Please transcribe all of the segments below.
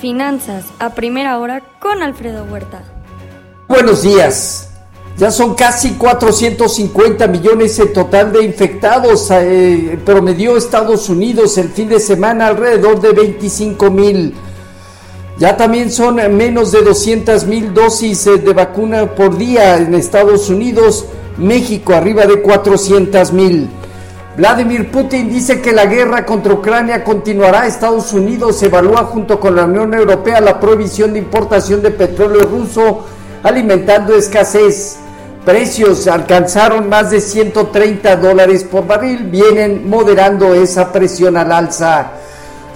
Finanzas a primera hora con Alfredo Huerta. Buenos días. Ya son casi 450 millones en total de infectados. Eh, promedió Estados Unidos el fin de semana alrededor de 25 mil. Ya también son menos de 200 mil dosis eh, de vacuna por día en Estados Unidos. México arriba de 400 mil. Vladimir Putin dice que la guerra contra Ucrania continuará. Estados Unidos evalúa junto con la Unión Europea la prohibición de importación de petróleo ruso, alimentando escasez. Precios alcanzaron más de 130 dólares por barril, vienen moderando esa presión al alza.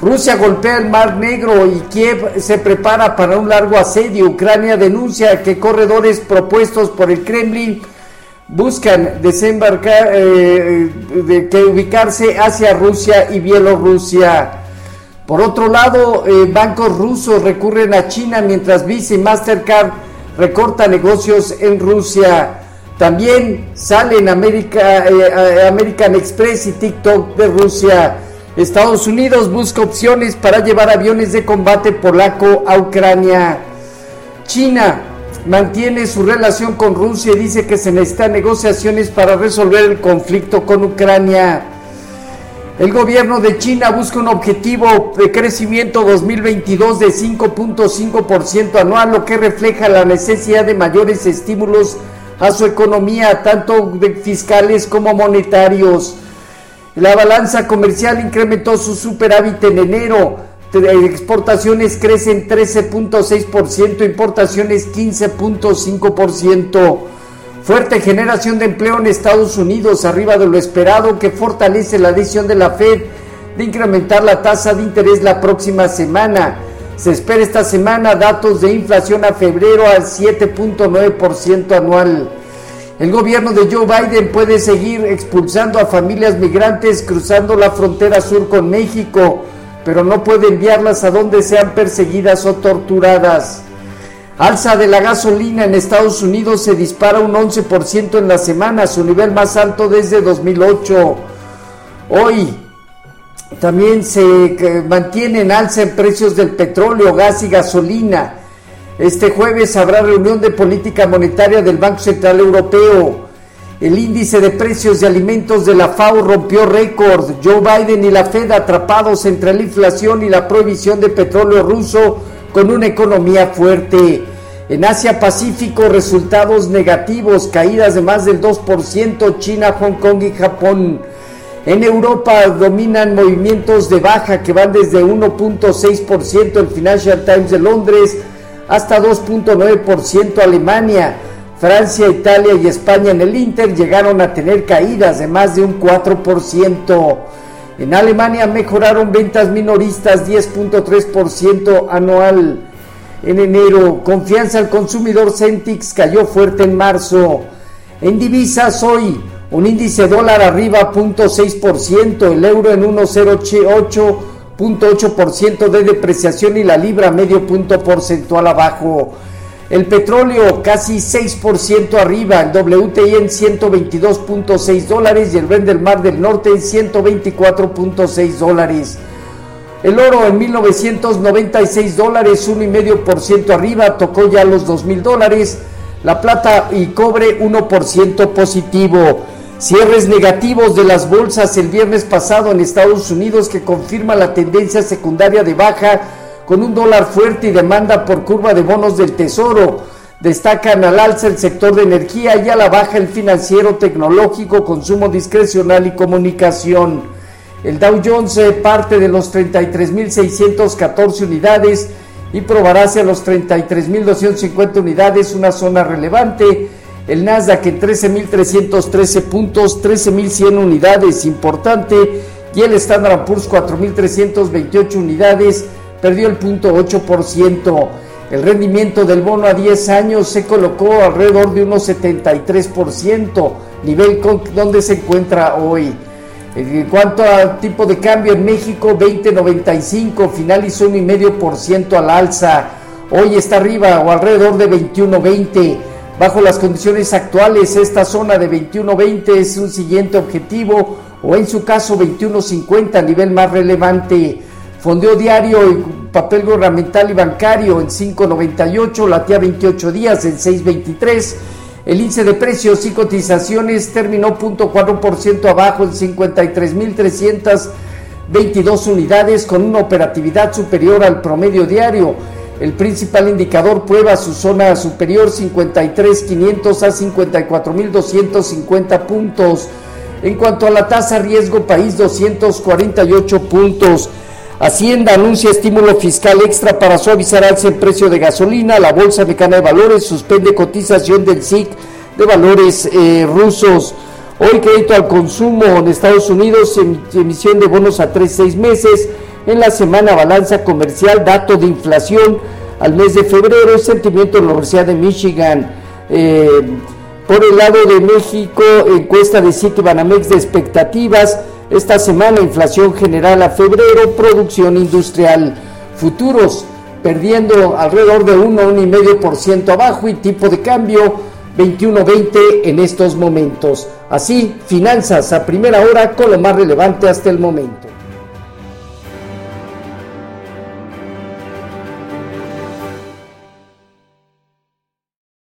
Rusia golpea el Mar Negro y Kiev se prepara para un largo asedio. Ucrania denuncia que corredores propuestos por el Kremlin buscan desembarcar, eh, de que ubicarse hacia Rusia y Bielorrusia. Por otro lado, eh, bancos rusos recurren a China mientras Visa y Mastercard recorta negocios en Rusia. También salen eh, American Express y TikTok de Rusia. Estados Unidos busca opciones para llevar aviones de combate polaco a Ucrania. China mantiene su relación con Rusia y dice que se necesitan negociaciones para resolver el conflicto con Ucrania. El gobierno de China busca un objetivo de crecimiento 2022 de 5.5% anual, lo que refleja la necesidad de mayores estímulos a su economía, tanto fiscales como monetarios. La balanza comercial incrementó su superávit en enero exportaciones crecen 13.6%, importaciones 15.5%. Fuerte generación de empleo en Estados Unidos, arriba de lo esperado, que fortalece la decisión de la Fed de incrementar la tasa de interés la próxima semana. Se espera esta semana datos de inflación a febrero al 7.9% anual. El gobierno de Joe Biden puede seguir expulsando a familias migrantes cruzando la frontera sur con México pero no puede enviarlas a donde sean perseguidas o torturadas. Alza de la gasolina en Estados Unidos se dispara un 11% en la semana, su nivel más alto desde 2008. Hoy también se mantiene en alza en precios del petróleo, gas y gasolina. Este jueves habrá reunión de política monetaria del Banco Central Europeo. El índice de precios de alimentos de la FAO rompió récord. Joe Biden y la Fed atrapados entre la inflación y la prohibición de petróleo ruso con una economía fuerte. En Asia Pacífico resultados negativos, caídas de más del 2%, China, Hong Kong y Japón. En Europa dominan movimientos de baja que van desde 1.6% el Financial Times de Londres hasta 2.9% Alemania. Francia, Italia y España en el Inter llegaron a tener caídas de más de un 4%. En Alemania mejoraron ventas minoristas 10.3% anual. En enero, confianza al consumidor Centix cayó fuerte en marzo. En divisas hoy, un índice dólar arriba 0.6%, el euro en 1.08.8% de depreciación y la libra medio punto porcentual abajo. El petróleo casi 6% arriba, el WTI en 122.6 dólares y el Brent del Mar del Norte en 124.6 dólares. El oro en 1996 dólares, 1,5% arriba, tocó ya los 2.000 dólares. La plata y cobre 1% positivo. Cierres negativos de las bolsas el viernes pasado en Estados Unidos que confirma la tendencia secundaria de baja con un dólar fuerte y demanda por curva de bonos del Tesoro. Destacan al alza el sector de energía y a la baja el financiero, tecnológico, consumo discrecional y comunicación. El Dow Jones parte de los 33.614 unidades y probará hacia los 33.250 unidades una zona relevante. El Nasdaq en 13.313 puntos, 13.100 unidades, importante. Y el Standard Poor's 4.328 unidades, perdió el 0.8%. El rendimiento del bono a 10 años se colocó alrededor de unos 73%, nivel donde se encuentra hoy. En cuanto al tipo de cambio en México, 20.95 finalizó un 1,5% al alza. Hoy está arriba o alrededor de 21.20. Bajo las condiciones actuales, esta zona de 21.20 es un siguiente objetivo o en su caso 21.50 a nivel más relevante. Fondeo diario y papel gubernamental y bancario en 5.98, la tía 28 días en 6.23. El índice de precios y cotizaciones terminó 0.4% abajo en 53.322 unidades con una operatividad superior al promedio diario. El principal indicador prueba su zona superior 53.500 a 54.250 puntos. En cuanto a la tasa riesgo país 248 puntos. Hacienda anuncia estímulo fiscal extra para suavizar alza en precio de gasolina. La Bolsa Mexicana de Valores suspende cotización del SIC de valores eh, rusos. Hoy crédito al consumo en Estados Unidos, emisión de bonos a 3-6 meses. En la semana balanza comercial, dato de inflación al mes de febrero, sentimiento de la Universidad de Michigan. Eh, por el lado de México, encuesta de Citibanamex de expectativas. Esta semana, inflación general a febrero, producción industrial, futuros perdiendo alrededor de 1, 1,5% abajo y tipo de cambio 21.20 en estos momentos. Así, finanzas a primera hora con lo más relevante hasta el momento.